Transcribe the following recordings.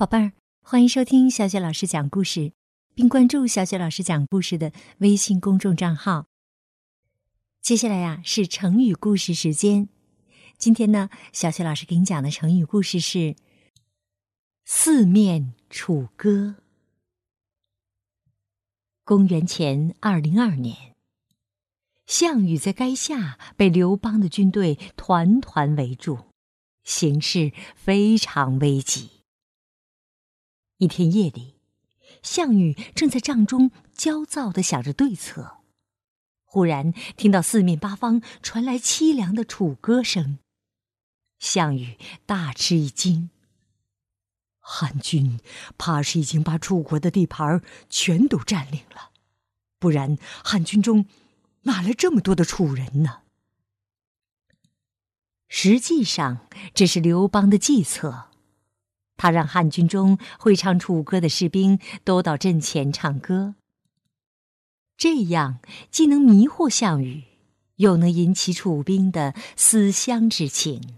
宝贝儿，欢迎收听小雪老师讲故事，并关注小雪老师讲故事的微信公众账号。接下来呀，是成语故事时间。今天呢，小雪老师给你讲的成语故事是“四面楚歌”。公元前二零二年，项羽在垓下被刘邦的军队团团围住，形势非常危急。一天夜里，项羽正在帐中焦躁地想着对策，忽然听到四面八方传来凄凉的楚歌声。项羽大吃一惊，汉军怕是已经把楚国的地盘全都占领了，不然汉军中哪来这么多的楚人呢？实际上，这是刘邦的计策。他让汉军中会唱楚歌的士兵都到阵前唱歌，这样既能迷惑项羽，又能引起楚兵的思乡之情。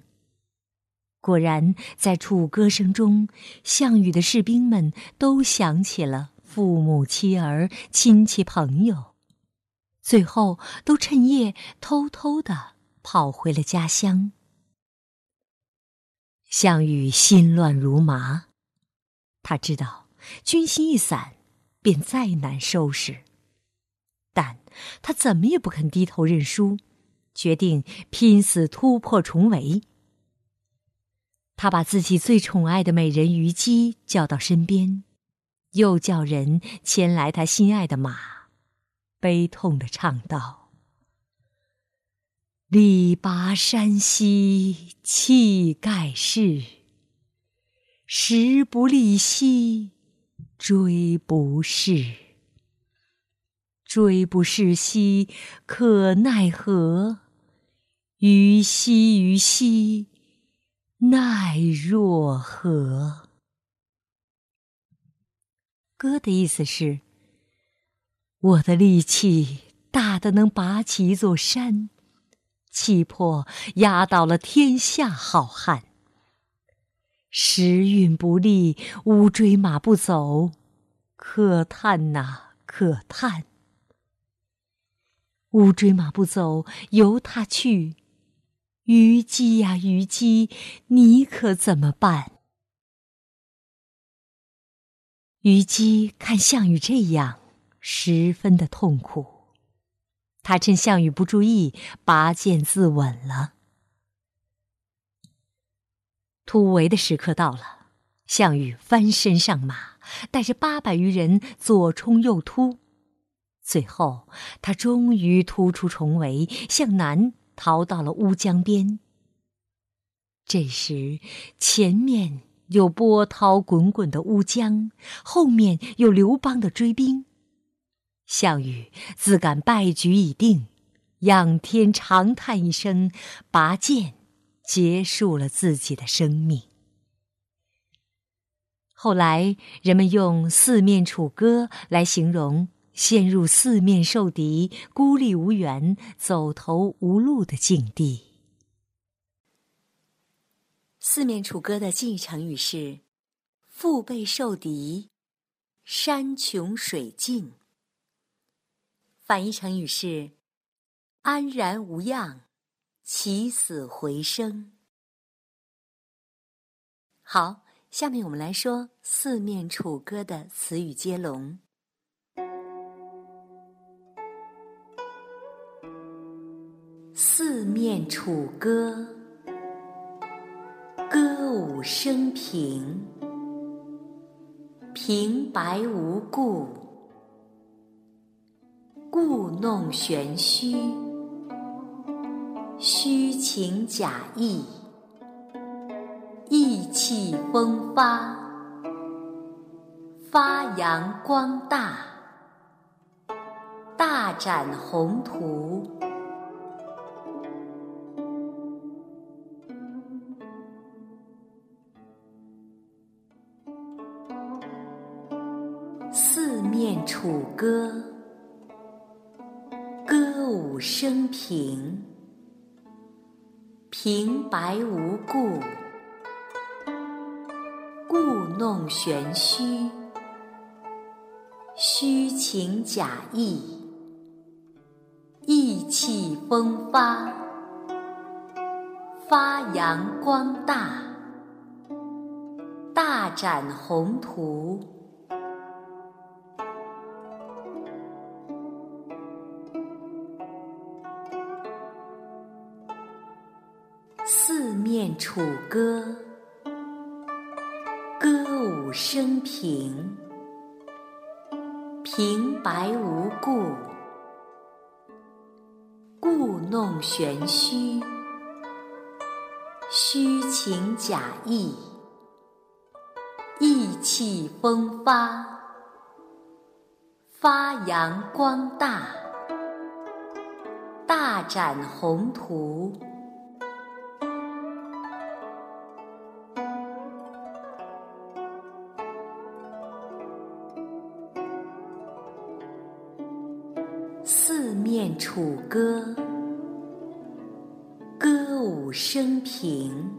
果然，在楚歌声中，项羽的士兵们都想起了父母妻儿、亲戚朋友，最后都趁夜偷偷的跑回了家乡。项羽心乱如麻，他知道军心一散，便再难收拾。但他怎么也不肯低头认输，决定拼死突破重围。他把自己最宠爱的美人虞姬叫到身边，又叫人牵来他心爱的马，悲痛的唱道。力拔山兮气盖世，时不利兮骓不逝。骓不逝兮可奈何？虞兮虞兮奈若何？歌的意思是：我的力气大的能拔起一座山。气魄压倒了天下好汉。时运不利，乌骓马不走，可叹呐，可叹！乌骓马不走，由他去。虞姬呀，虞姬，你可怎么办？虞姬看项羽这样，十分的痛苦。他趁项羽不注意，拔剑自刎了。突围的时刻到了，项羽翻身上马，带着八百余人左冲右突，最后他终于突出重围，向南逃到了乌江边。这时，前面有波涛滚滚的乌江，后面有刘邦的追兵。项羽自感败局已定，仰天长叹一声，拔剑结束了自己的生命。后来，人们用“四面楚歌”来形容陷入四面受敌、孤立无援、走投无路的境地。四面楚歌的近义成语是“腹背受敌”“山穷水尽”。反义成语是“安然无恙，起死回生”。好，下面我们来说“四面楚歌”的词语接龙。“四面楚歌”，歌舞升平，平白无故。故弄玄虚，虚情假意，意气风发，发扬光大，大展宏图。四面楚歌。生平，平白无故，故弄玄虚，虚情假意，意气风发，发扬光大，大展宏图。四面楚歌，歌舞升平，平白无故，故弄玄虚，虚情假意，意气风发，发扬光大，大展宏图。楚歌，歌舞升平，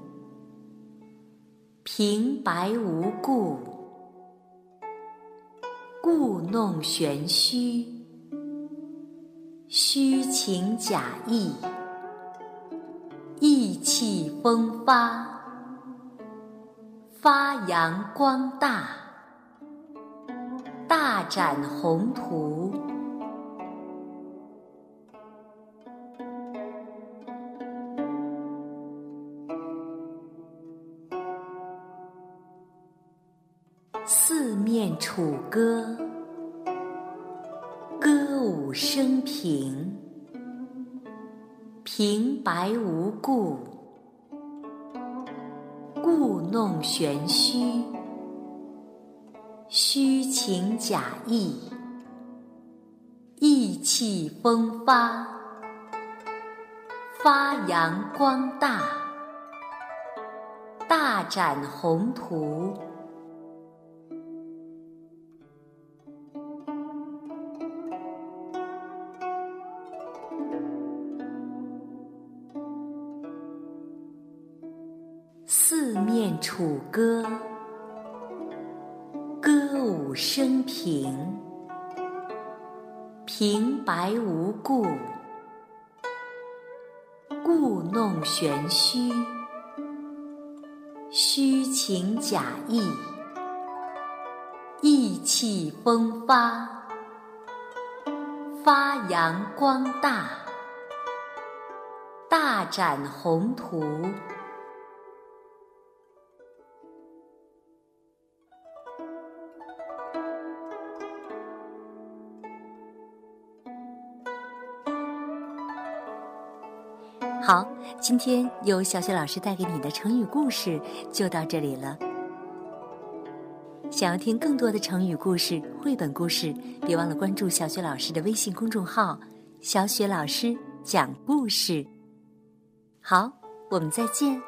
平白无故，故弄玄虚，虚情假意，意气风发，发扬光大，大展宏图。四面楚歌，歌舞升平，平白无故，故弄玄虚，虚情假意，意气风发，发扬光大，大展宏图。楚歌，歌舞升平，平白无故，故弄玄虚，虚情假意，意气风发，发扬光大，大展宏图。好，今天由小雪老师带给你的成语故事就到这里了。想要听更多的成语故事、绘本故事，别忘了关注小雪老师的微信公众号“小雪老师讲故事”。好，我们再见。